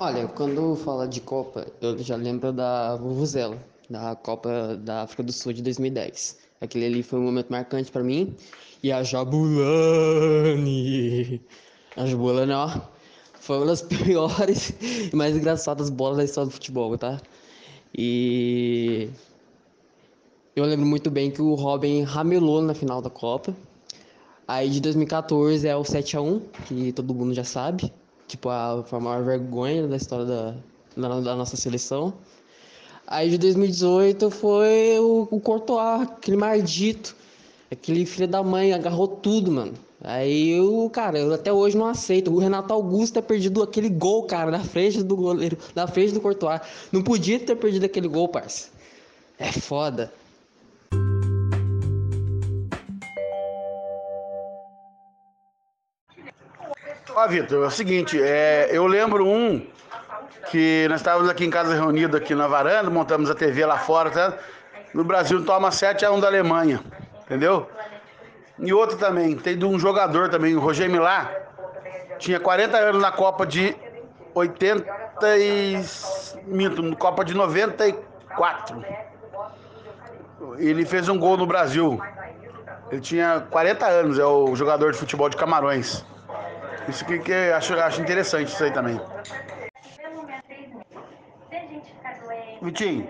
Olha, quando fala de Copa, eu já lembro da Vuvuzela, da Copa da África do Sul de 2010. Aquele ali foi um momento marcante para mim. E a Jabulani, a Jabulani, ó, foi uma das piores e mais engraçadas bolas da história do futebol, tá? E eu lembro muito bem que o Robin ramelou na final da Copa. Aí de 2014 é o 7 a 1 que todo mundo já sabe. Tipo, a, a maior vergonha da história da, da, da nossa seleção. Aí de 2018 foi o, o Courtois, aquele maldito. Aquele filho da mãe agarrou tudo, mano. Aí eu, cara, eu até hoje não aceito. O Renato Augusto ter perdido aquele gol, cara, na frente do goleiro, na frente do Courtois. Não podia ter perdido aquele gol, parça. É foda. Ó, Vitor, é o seguinte, é, eu lembro um que nós estávamos aqui em casa reunidos aqui na varanda, montamos a TV lá fora, tá? No Brasil toma 7 a 1 da Alemanha, entendeu? E outro também, tem de um jogador também, o Roger Milá, tinha 40 anos na Copa de 80 e... Minto, Copa de 94. Ele fez um gol no Brasil. Ele tinha 40 anos, é o jogador de futebol de Camarões. Isso que, que eu acho, acho interessante isso aí também. Vitinho,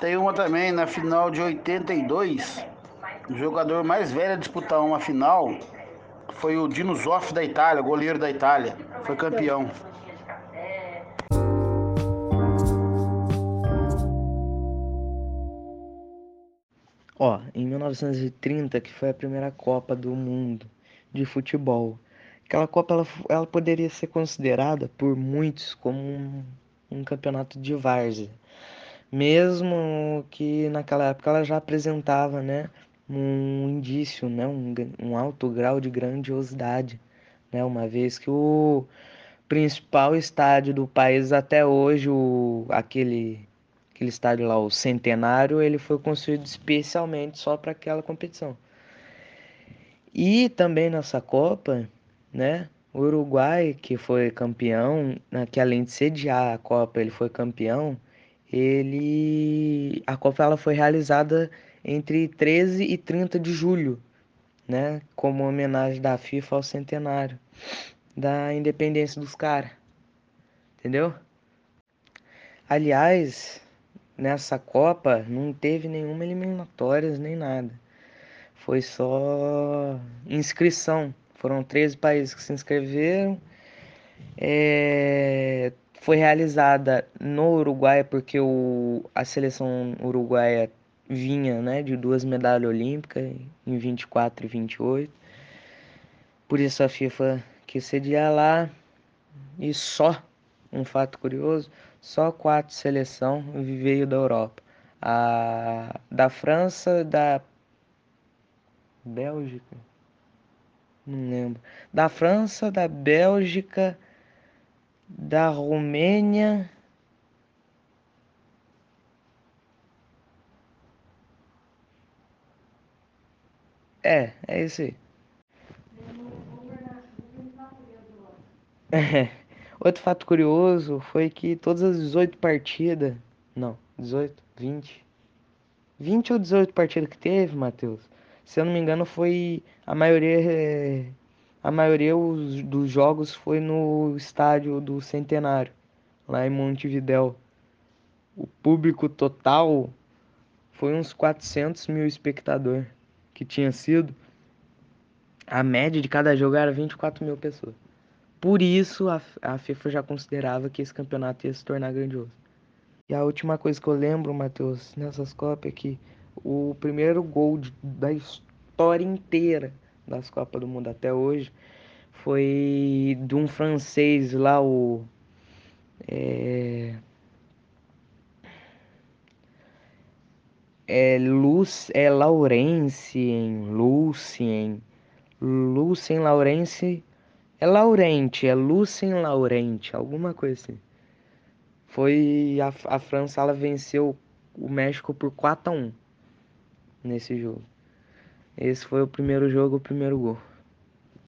tem uma também na final de 82. O jogador mais velho a disputar uma final foi o Dino Zoff da Itália, goleiro da Itália. Foi campeão. Ó, em 1930, que foi a primeira Copa do Mundo de futebol, Aquela Copa ela, ela poderia ser considerada por muitos como um, um campeonato de várzea. Mesmo que naquela época ela já apresentava né, um indício, né, um, um alto grau de grandiosidade. Né, uma vez que o principal estádio do país até hoje, o, aquele, aquele estádio lá, o Centenário, ele foi construído especialmente só para aquela competição. E também nessa Copa, né? O Uruguai, que foi campeão, né, que além de sediar a Copa, ele foi campeão, ele a Copa ela foi realizada entre 13 e 30 de julho, né, como homenagem da FIFA ao centenário da independência dos caras. Entendeu? Aliás, nessa Copa não teve nenhuma eliminatórias nem nada. Foi só inscrição foram 13 países que se inscreveram. É, foi realizada no Uruguai porque o, a seleção uruguaia vinha né, de duas medalhas olímpicas em 24 e 28. Por isso a FIFA quis sediar lá. E só, um fato curioso, só quatro seleções veio da Europa. A da França, da Bélgica, não lembro. Da França, da Bélgica, da Romênia. É, é isso aí. Outro fato curioso foi que todas as 18 partidas. Não, 18, 20. 20 ou 18 partidas que teve, Matheus se eu não me engano, foi a maioria a maioria dos jogos foi no estádio do Centenário, lá em Montevidéu. O público total foi uns 400 mil espectadores que tinha sido. A média de cada jogo era 24 mil pessoas. Por isso a, a FIFA já considerava que esse campeonato ia se tornar grandioso. E a última coisa que eu lembro, Matheus, nessas Copas é que o primeiro gol de, da história inteira das Copas do Mundo até hoje foi de um francês lá, o. É, é, Luz, é Laurencien, Lucien, Lucien Laurence, é Laurente, é Lucien Laurente, alguma coisa assim. Foi a, a França, ela venceu o México por 4 a 1 nesse jogo. Esse foi o primeiro jogo, o primeiro gol.